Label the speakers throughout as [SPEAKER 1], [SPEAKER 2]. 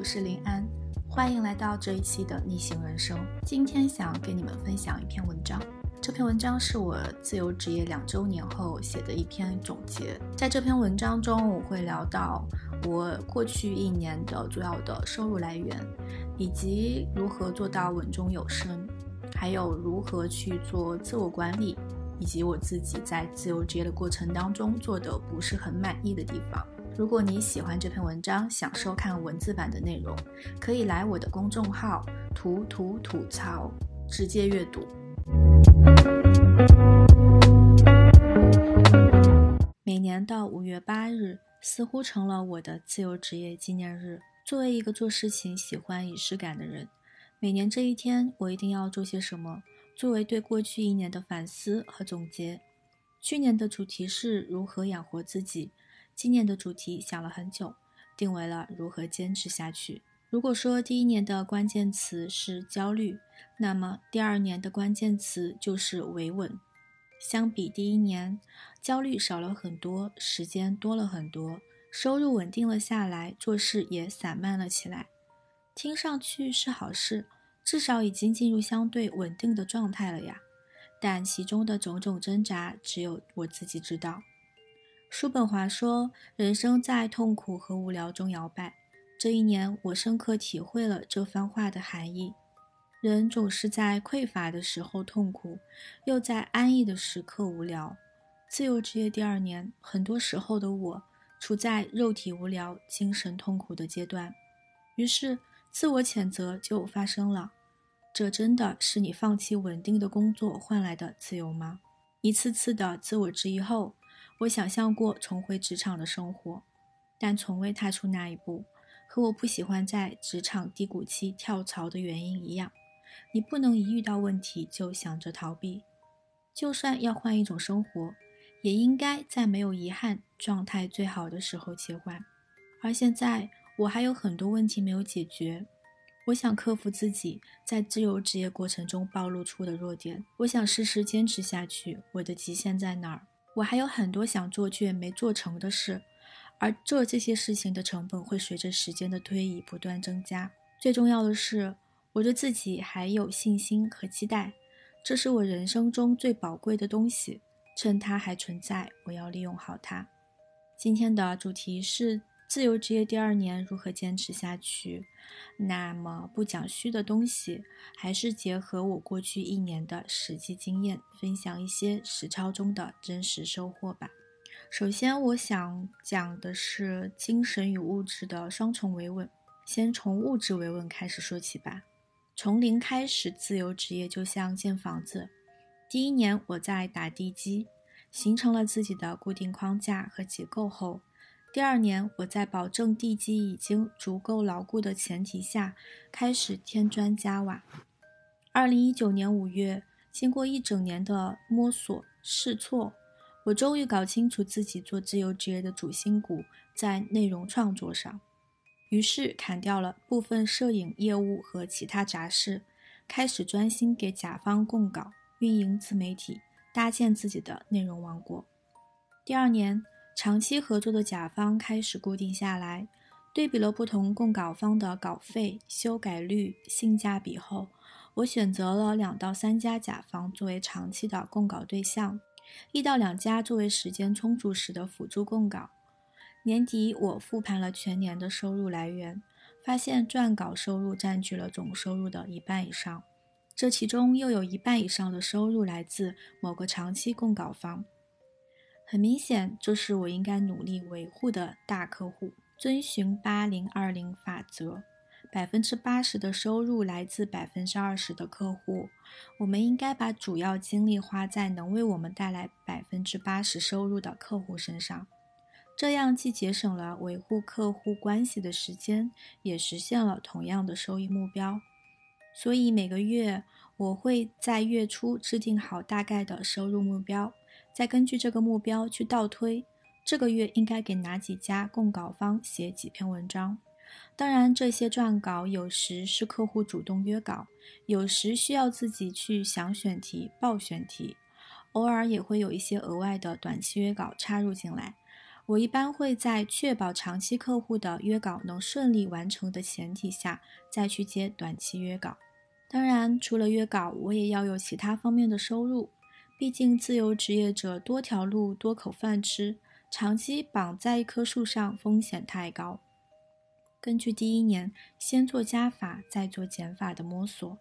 [SPEAKER 1] 我是林安，欢迎来到这一期的逆行人生。今天想给你们分享一篇文章，这篇文章是我自由职业两周年后写的一篇总结。在这篇文章中，我会聊到我过去一年的主要的收入来源，以及如何做到稳中有升，还有如何去做自我管理，以及我自己在自由职业的过程当中做的不是很满意的地方。如果你喜欢这篇文章，想收看文字版的内容，可以来我的公众号“图图吐槽”直接阅读。每年的五月八日，似乎成了我的自由职业纪念日。作为一个做事情喜欢仪式感的人，每年这一天，我一定要做些什么，作为对过去一年的反思和总结。去年的主题是如何养活自己。今年的主题想了很久，定为了如何坚持下去。如果说第一年的关键词是焦虑，那么第二年的关键词就是维稳。相比第一年，焦虑少了很多，时间多了很多，收入稳定了下来，做事也散漫了起来。听上去是好事，至少已经进入相对稳定的状态了呀。但其中的种种挣扎，只有我自己知道。叔本华说：“人生在痛苦和无聊中摇摆。”这一年，我深刻体会了这番话的含义。人总是在匮乏的时候痛苦，又在安逸的时刻无聊。自由职业第二年，很多时候的我处在肉体无聊、精神痛苦的阶段，于是自我谴责就发生了：这真的是你放弃稳定的工作换来的自由吗？一次次的自我质疑后。我想象过重回职场的生活，但从未踏出那一步。和我不喜欢在职场低谷期跳槽的原因一样，你不能一遇到问题就想着逃避。就算要换一种生活，也应该在没有遗憾、状态最好的时候切换。而现在，我还有很多问题没有解决。我想克服自己在自由职业过程中暴露出的弱点。我想试试坚持下去。我的极限在哪儿？我还有很多想做却没做成的事，而做这些事情的成本会随着时间的推移不断增加。最重要的是，我对自己还有信心和期待，这是我人生中最宝贵的东西。趁它还存在，我要利用好它。今天的主题是。自由职业第二年如何坚持下去？那么不讲虚的东西，还是结合我过去一年的实际经验，分享一些实操中的真实收获吧。首先，我想讲的是精神与物质的双重维稳。先从物质维稳开始说起吧。从零开始自由职业，就像建房子。第一年我在打地基，形成了自己的固定框架和结构后。第二年，我在保证地基已经足够牢固的前提下，开始添砖加瓦。二零一九年五月，经过一整年的摸索试错，我终于搞清楚自己做自由职业的主心骨在内容创作上。于是砍掉了部分摄影业务和其他杂事，开始专心给甲方供稿、运营自媒体、搭建自己的内容王国。第二年。长期合作的甲方开始固定下来，对比了不同供稿方的稿费、修改率、性价比后，我选择了两到三家甲方作为长期的供稿对象，一到两家作为时间充足时的辅助供稿。年底我复盘了全年的收入来源，发现撰稿收入占据了总收入的一半以上，这其中又有一半以上的收入来自某个长期供稿方。很明显，这是我应该努力维护的大客户。遵循八零二零法则，百分之八十的收入来自百分之二十的客户。我们应该把主要精力花在能为我们带来百分之八十收入的客户身上，这样既节省了维护客户关系的时间，也实现了同样的收益目标。所以每个月我会在月初制定好大概的收入目标。再根据这个目标去倒推，这个月应该给哪几家供稿方写几篇文章。当然，这些撰稿有时是客户主动约稿，有时需要自己去想选题、报选题，偶尔也会有一些额外的短期约稿插入进来。我一般会在确保长期客户的约稿能顺利完成的前提下，再去接短期约稿。当然，除了约稿，我也要有其他方面的收入。毕竟，自由职业者多条路、多口饭吃，长期绑在一棵树上风险太高。根据第一年先做加法再做减法的摸索，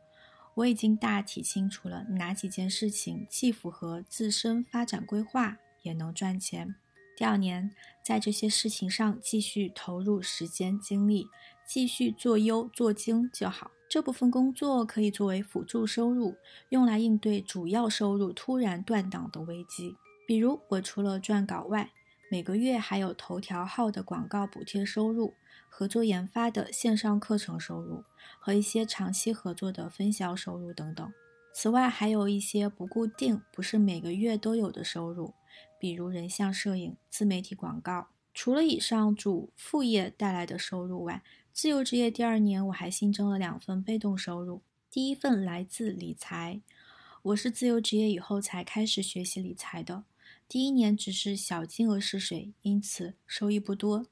[SPEAKER 1] 我已经大体清楚了哪几件事情既符合自身发展规划，也能赚钱。第二年，在这些事情上继续投入时间精力，继续做优做精就好。这部分工作可以作为辅助收入，用来应对主要收入突然断档的危机。比如，我除了撰稿外，每个月还有头条号的广告补贴收入、合作研发的线上课程收入和一些长期合作的分销收入等等。此外，还有一些不固定、不是每个月都有的收入。比如人像摄影、自媒体广告。除了以上主副业带来的收入外，自由职业第二年我还新增了两份被动收入。第一份来自理财，我是自由职业以后才开始学习理财的。第一年只是小金额试水，因此收益不多。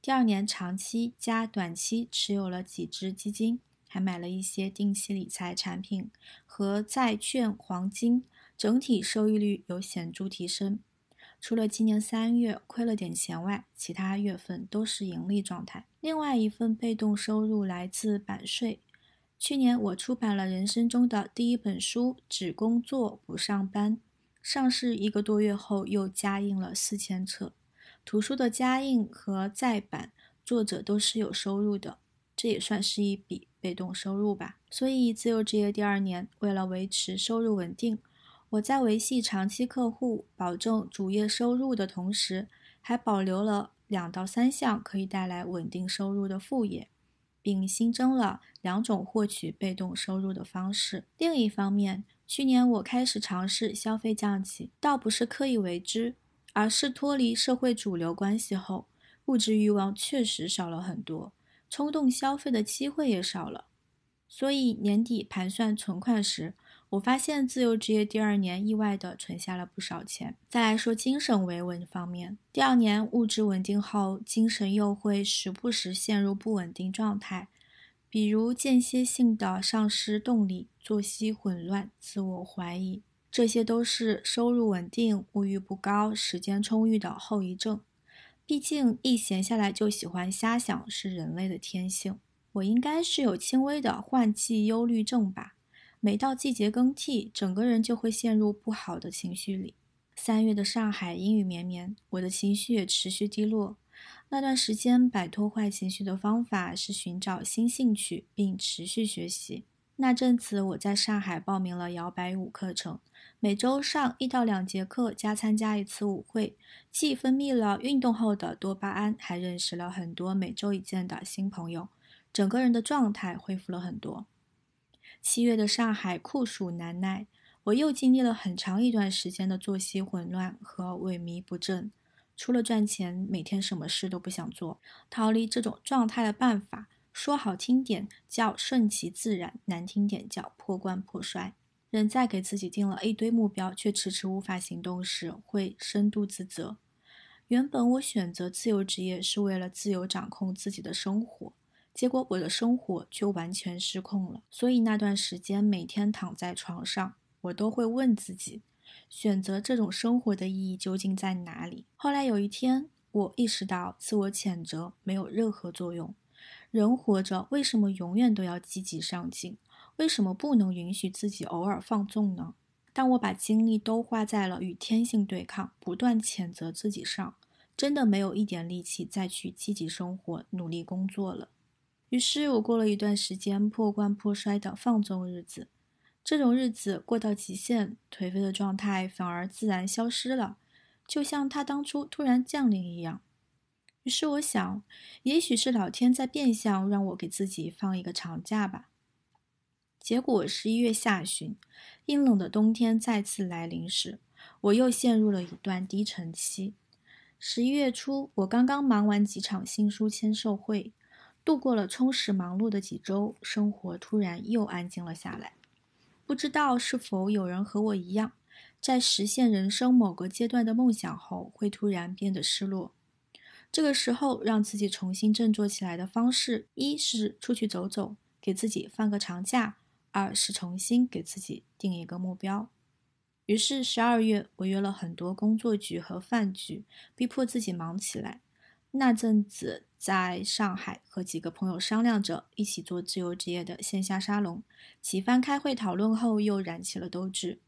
[SPEAKER 1] 第二年长期加短期持有了几只基金，还买了一些定期理财产品和债券、黄金，整体收益率有显著提升。除了今年三月亏了点钱外，其他月份都是盈利状态。另外一份被动收入来自版税。去年我出版了人生中的第一本书《只工作不上班》，上市一个多月后又加印了四千册。图书的加印和再版，作者都是有收入的，这也算是一笔被动收入吧。所以自由职业第二年，为了维持收入稳定。我在维系长期客户、保证主业收入的同时，还保留了两到三项可以带来稳定收入的副业，并新增了两种获取被动收入的方式。另一方面，去年我开始尝试消费降级，倒不是刻意为之，而是脱离社会主流关系后，物质欲望确实少了很多，冲动消费的机会也少了。所以年底盘算存款时，我发现自由职业第二年意外的存下了不少钱。再来说精神维稳方面，第二年物质稳定后，精神又会时不时陷入不稳定状态，比如间歇性的丧失动力、作息混乱、自我怀疑，这些都是收入稳定、物欲不高、时间充裕的后遗症。毕竟一闲下来就喜欢瞎想，是人类的天性。我应该是有轻微的换季忧虑症吧。每到季节更替，整个人就会陷入不好的情绪里。三月的上海阴雨绵绵，我的情绪也持续低落。那段时间，摆脱坏情绪的方法是寻找新兴趣，并持续学习。那阵子，我在上海报名了摇摆舞课程，每周上一到两节课，加参加一次舞会，既分泌了运动后的多巴胺，还认识了很多每周一见的新朋友，整个人的状态恢复了很多。七月的上海酷暑难耐，我又经历了很长一段时间的作息混乱和萎靡不振。除了赚钱，每天什么事都不想做。逃离这种状态的办法，说好听点叫顺其自然，难听点叫破罐破摔。人在给自己定了一堆目标，却迟迟无法行动时，会深度自责。原本我选择自由职业是为了自由掌控自己的生活。结果我的生活就完全失控了，所以那段时间每天躺在床上，我都会问自己，选择这种生活的意义究竟在哪里？后来有一天，我意识到自我谴责没有任何作用。人活着为什么永远都要积极上进？为什么不能允许自己偶尔放纵呢？当我把精力都花在了与天性对抗、不断谴责自己上，真的没有一点力气再去积极生活、努力工作了。于是我过了一段时间破罐破摔的放纵日子，这种日子过到极限，颓废的状态反而自然消失了，就像它当初突然降临一样。于是我想，也许是老天在变相让我给自己放一个长假吧。结果十一月下旬，阴冷的冬天再次来临时，我又陷入了一段低沉期。十一月初，我刚刚忙完几场新书签售会。度过了充实忙碌的几周，生活突然又安静了下来。不知道是否有人和我一样，在实现人生某个阶段的梦想后，会突然变得失落。这个时候，让自己重新振作起来的方式，一是出去走走，给自己放个长假；二是重新给自己定一个目标。于是，十二月我约了很多工作局和饭局，逼迫自己忙起来。那阵子，在上海和几个朋友商量着一起做自由职业的线下沙龙，几番开会讨论后，又燃起了斗志。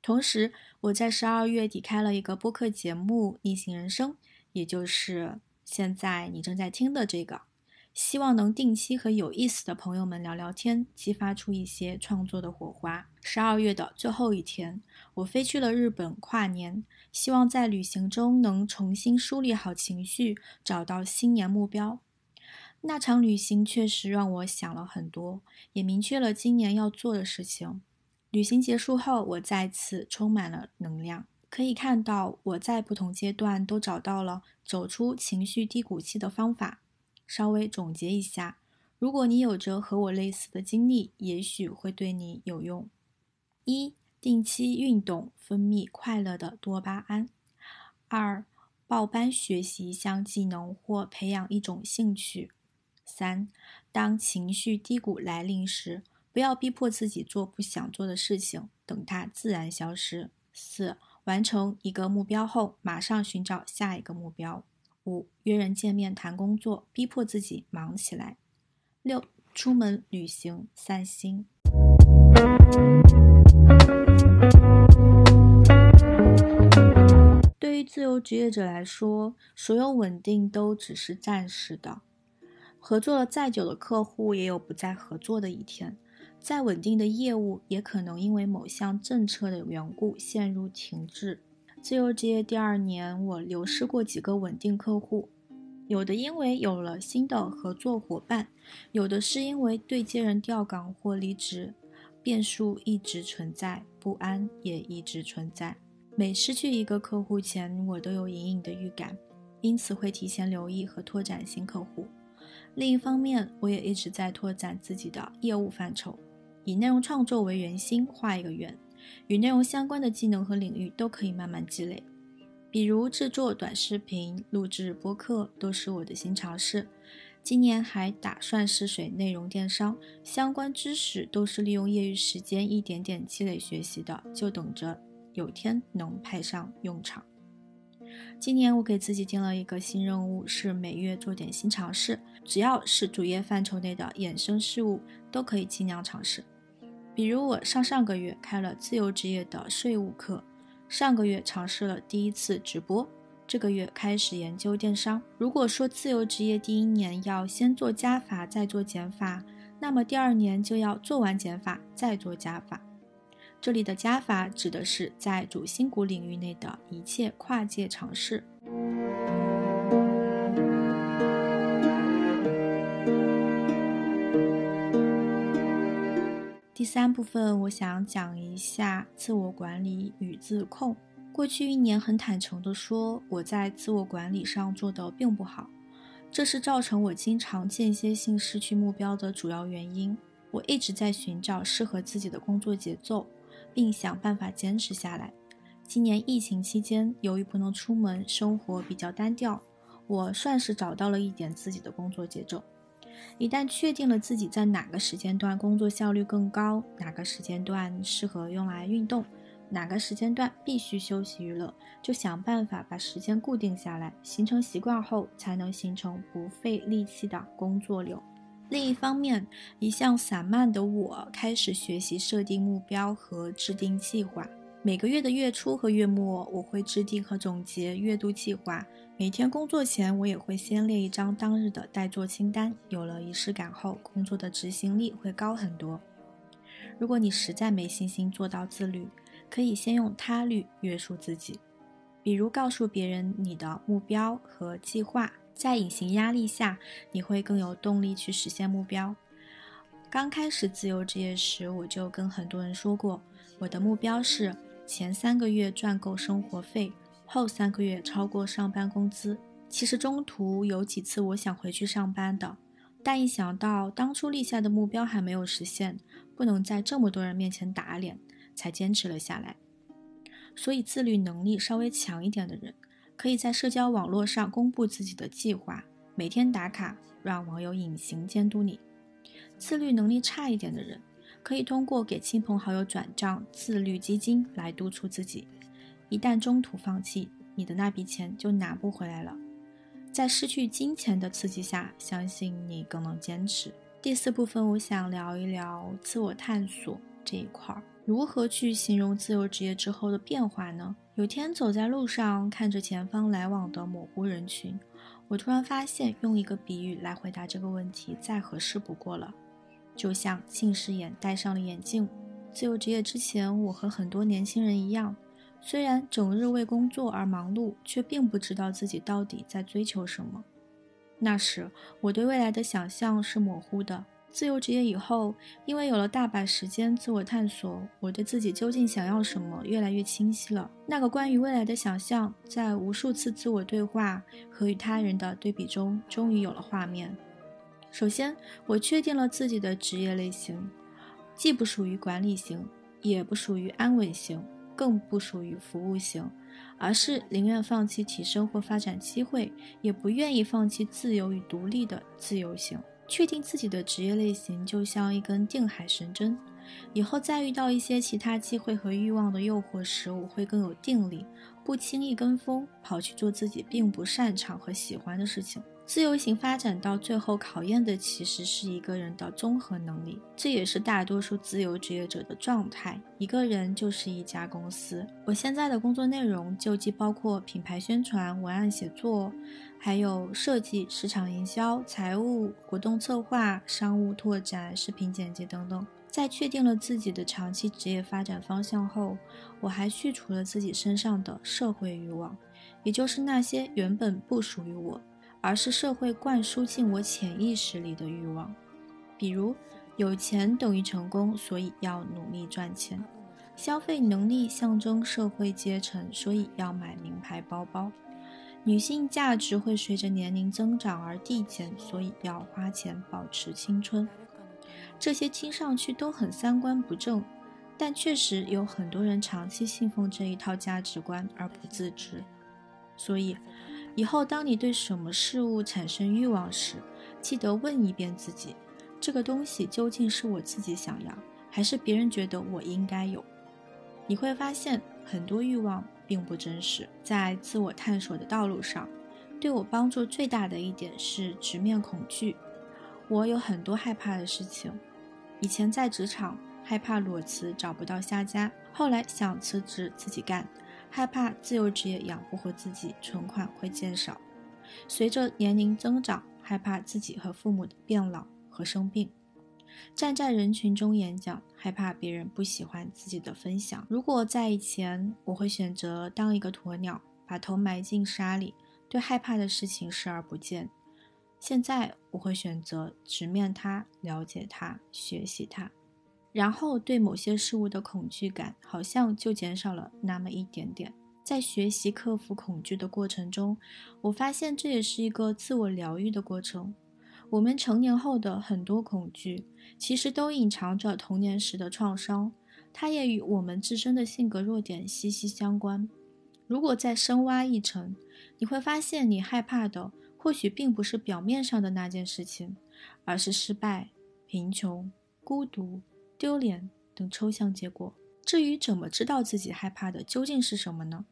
[SPEAKER 1] 同时，我在十二月底开了一个播客节目《逆行人生》，也就是现在你正在听的这个。希望能定期和有意思的朋友们聊聊天，激发出一些创作的火花。十二月的最后一天，我飞去了日本跨年，希望在旅行中能重新梳理好情绪，找到新年目标。那场旅行确实让我想了很多，也明确了今年要做的事情。旅行结束后，我再次充满了能量。可以看到，我在不同阶段都找到了走出情绪低谷期的方法。稍微总结一下，如果你有着和我类似的经历，也许会对你有用。一、定期运动，分泌快乐的多巴胺；二、报班学习一项技能或培养一种兴趣；三、当情绪低谷来临时，不要逼迫自己做不想做的事情，等它自然消失；四、完成一个目标后，马上寻找下一个目标；五、约人见面谈工作，逼迫自己忙起来；六、出门旅行散心。对于自由职业者来说，所有稳定都只是暂时的。合作了再久的客户，也有不再合作的一天；再稳定的业务，也可能因为某项政策的缘故陷入停滞。自由职业第二年，我流失过几个稳定客户，有的因为有了新的合作伙伴，有的是因为对接人调岗或离职。变数一直存在，不安也一直存在。每失去一个客户前，我都有隐隐的预感，因此会提前留意和拓展新客户。另一方面，我也一直在拓展自己的业务范畴，以内容创作为圆心，画一个圆，与内容相关的技能和领域都可以慢慢积累。比如制作短视频、录制播客，都是我的新尝试。今年还打算试水内容电商，相关知识都是利用业余时间一点点积累学习的，就等着有天能派上用场。今年我给自己定了一个新任务，是每月做点新尝试，只要是主业范畴内的衍生事物，都可以尽量尝试。比如我上上个月开了自由职业的税务课，上个月尝试了第一次直播。这个月开始研究电商。如果说自由职业第一年要先做加法再做减法，那么第二年就要做完减法再做加法。这里的加法指的是在主心骨领域内的一切跨界尝试。第三部分，我想讲一下自我管理与自控。过去一年，很坦诚地说，我在自我管理上做得并不好，这是造成我经常间歇性失去目标的主要原因。我一直在寻找适合自己的工作节奏，并想办法坚持下来。今年疫情期间，由于不能出门，生活比较单调，我算是找到了一点自己的工作节奏。一旦确定了自己在哪个时间段工作效率更高，哪个时间段适合用来运动。哪个时间段必须休息娱乐，就想办法把时间固定下来，形成习惯后，才能形成不费力气的工作流。另一方面，一向散漫的我开始学习设定目标和制定计划。每个月的月初和月末，我会制定和总结月度计划。每天工作前，我也会先列一张当日的待做清单。有了仪式感后，工作的执行力会高很多。如果你实在没信心做到自律，可以先用他律约束自己，比如告诉别人你的目标和计划，在隐形压力下，你会更有动力去实现目标。刚开始自由职业时，我就跟很多人说过，我的目标是前三个月赚够生活费，后三个月超过上班工资。其实中途有几次我想回去上班的，但一想到当初立下的目标还没有实现，不能在这么多人面前打脸。才坚持了下来。所以，自律能力稍微强一点的人，可以在社交网络上公布自己的计划，每天打卡，让网友隐形监督你。自律能力差一点的人，可以通过给亲朋好友转账自律基金来督促自己。一旦中途放弃，你的那笔钱就拿不回来了。在失去金钱的刺激下，相信你更能坚持。第四部分，我想聊一聊自我探索这一块儿，如何去形容自由职业之后的变化呢？有天走在路上，看着前方来往的模糊人群，我突然发现，用一个比喻来回答这个问题再合适不过了。就像近视眼戴上了眼镜。自由职业之前，我和很多年轻人一样，虽然整日为工作而忙碌，却并不知道自己到底在追求什么。那时，我对未来的想象是模糊的。自由职业以后，因为有了大把时间自我探索，我对自己究竟想要什么越来越清晰了。那个关于未来的想象，在无数次自我对话和与他人的对比中，终于有了画面。首先，我确定了自己的职业类型，既不属于管理型，也不属于安稳型，更不属于服务型，而是宁愿放弃提升或发展机会，也不愿意放弃自由与独立的自由型。确定自己的职业类型，就像一根定海神针，以后再遇到一些其他机会和欲望的诱惑时，我会更有定力，不轻易跟风，跑去做自己并不擅长和喜欢的事情。自由行发展到最后，考验的其实是一个人的综合能力，这也是大多数自由职业者的状态。一个人就是一家公司。我现在的工作内容就既包括品牌宣传、文案写作，还有设计、市场营销、财务、活动策划、商务拓展、视频剪辑等等。在确定了自己的长期职业发展方向后，我还去除了自己身上的社会欲望，也就是那些原本不属于我。而是社会灌输进我潜意识里的欲望，比如有钱等于成功，所以要努力赚钱；消费能力象征社会阶层，所以要买名牌包包；女性价值会随着年龄增长而递减，所以要花钱保持青春。这些听上去都很三观不正，但确实有很多人长期信奉这一套价值观而不自知，所以。以后，当你对什么事物产生欲望时，记得问一遍自己：这个东西究竟是我自己想要，还是别人觉得我应该有？你会发现，很多欲望并不真实。在自我探索的道路上，对我帮助最大的一点是直面恐惧。我有很多害怕的事情，以前在职场害怕裸辞找不到下家，后来想辞职自己干。害怕自由职业养不活自己，存款会减少；随着年龄增长，害怕自己和父母的变老和生病；站在人群中演讲，害怕别人不喜欢自己的分享。如果在以前，我会选择当一个鸵鸟，把头埋进沙里，对害怕的事情视而不见；现在，我会选择直面它，了解它，学习它。然后对某些事物的恐惧感好像就减少了那么一点点。在学习克服恐惧的过程中，我发现这也是一个自我疗愈的过程。我们成年后的很多恐惧，其实都隐藏着童年时的创伤，它也与我们自身的性格弱点息息相关。如果再深挖一层，你会发现你害怕的或许并不是表面上的那件事情，而是失败、贫穷、孤独。丢脸等抽象结果。至于怎么知道自己害怕的究竟是什么呢？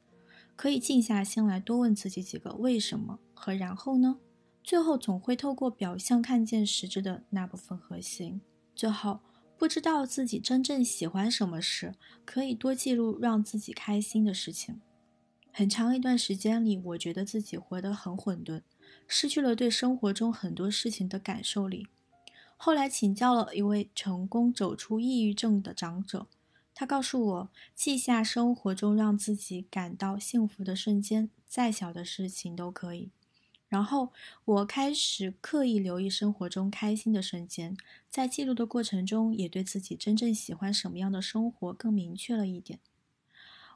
[SPEAKER 1] 可以静下心来，多问自己几个为什么和然后呢？最后总会透过表象看见实质的那部分核心。最后，不知道自己真正喜欢什么时，可以多记录让自己开心的事情。很长一段时间里，我觉得自己活得很混沌，失去了对生活中很多事情的感受力。后来请教了一位成功走出抑郁症的长者，他告诉我，记下生活中让自己感到幸福的瞬间，再小的事情都可以。然后我开始刻意留意生活中开心的瞬间，在记录的过程中，也对自己真正喜欢什么样的生活更明确了一点。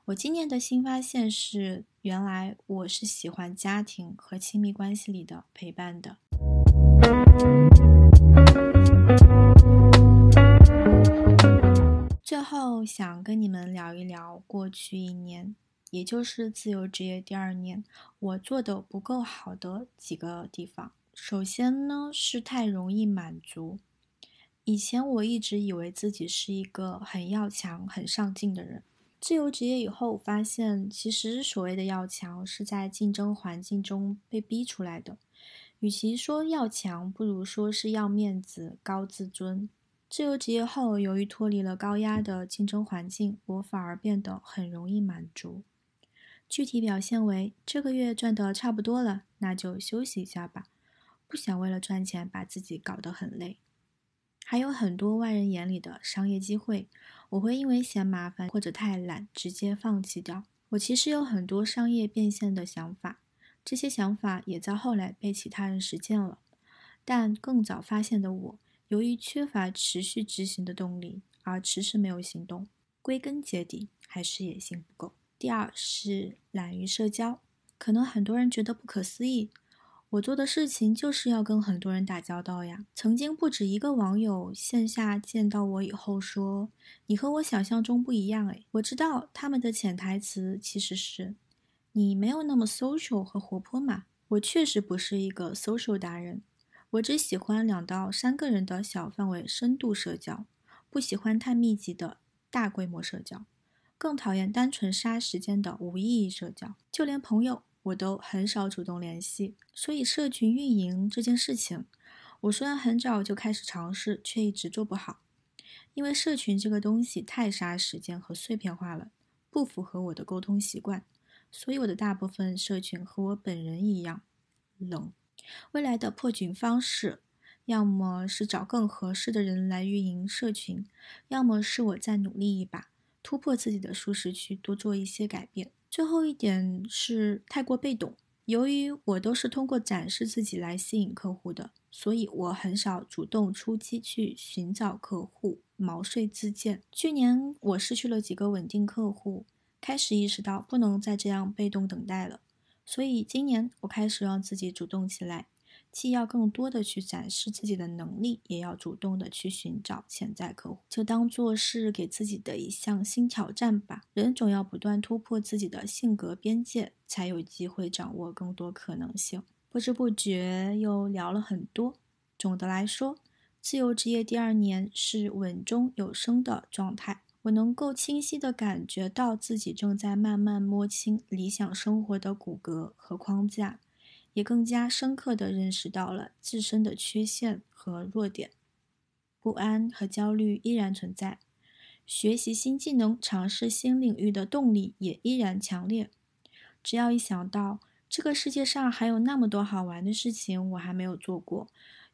[SPEAKER 1] 我今年的新发现是，原来我是喜欢家庭和亲密关系里的陪伴的。最后想跟你们聊一聊过去一年，也就是自由职业第二年，我做的不够好的几个地方。首先呢，是太容易满足。以前我一直以为自己是一个很要强、很上进的人。自由职业以后，发现其实所谓的要强，是在竞争环境中被逼出来的。与其说要强，不如说是要面子、高自尊。自由职业后，由于脱离了高压的竞争环境，我反而变得很容易满足。具体表现为：这个月赚得差不多了，那就休息一下吧，不想为了赚钱把自己搞得很累。还有很多外人眼里的商业机会，我会因为嫌麻烦或者太懒，直接放弃掉。我其实有很多商业变现的想法。这些想法也在后来被其他人实践了，但更早发现的我，由于缺乏持续执行的动力而迟迟没有行动。归根结底，还是野心不够。第二是懒于社交，可能很多人觉得不可思议，我做的事情就是要跟很多人打交道呀。曾经不止一个网友线下见到我以后说：“你和我想象中不一样。”诶，我知道他们的潜台词其实是。你没有那么 social 和活泼嘛？我确实不是一个 social 达人，我只喜欢两到三个人的小范围深度社交，不喜欢太密集的大规模社交，更讨厌单纯杀时间的无意义社交。就连朋友我都很少主动联系。所以社群运营这件事情，我虽然很早就开始尝试，却一直做不好，因为社群这个东西太杀时间和碎片化了，不符合我的沟通习惯。所以我的大部分社群和我本人一样冷。未来的破局方式，要么是找更合适的人来运营社群，要么是我再努力一把，突破自己的舒适区，多做一些改变。最后一点是太过被动。由于我都是通过展示自己来吸引客户的，所以我很少主动出击去寻找客户，毛遂自荐。去年我失去了几个稳定客户。开始意识到不能再这样被动等待了，所以今年我开始让自己主动起来，既要更多的去展示自己的能力，也要主动的去寻找潜在客户，就当做是给自己的一项新挑战吧。人总要不断突破自己的性格边界，才有机会掌握更多可能性。不知不觉又聊了很多，总的来说，自由职业第二年是稳中有升的状态。我能够清晰地感觉到自己正在慢慢摸清理想生活的骨骼和框架，也更加深刻地认识到了自身的缺陷和弱点。不安和焦虑依然存在，学习新技能、尝试新领域的动力也依然强烈。只要一想到这个世界上还有那么多好玩的事情我还没有做过，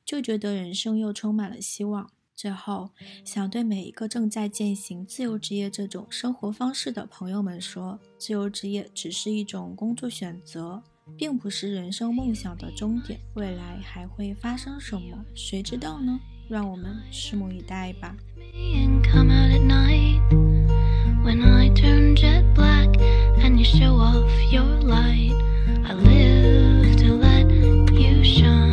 [SPEAKER 1] 就觉得人生又充满了希望。最后，想对每一个正在践行自由职业这种生活方式的朋友们说：自由职业只是一种工作选择，并不是人生梦想的终点，未来还会发生什么，谁知道呢？让我们拭目以待吧。show off your light i live to let you shine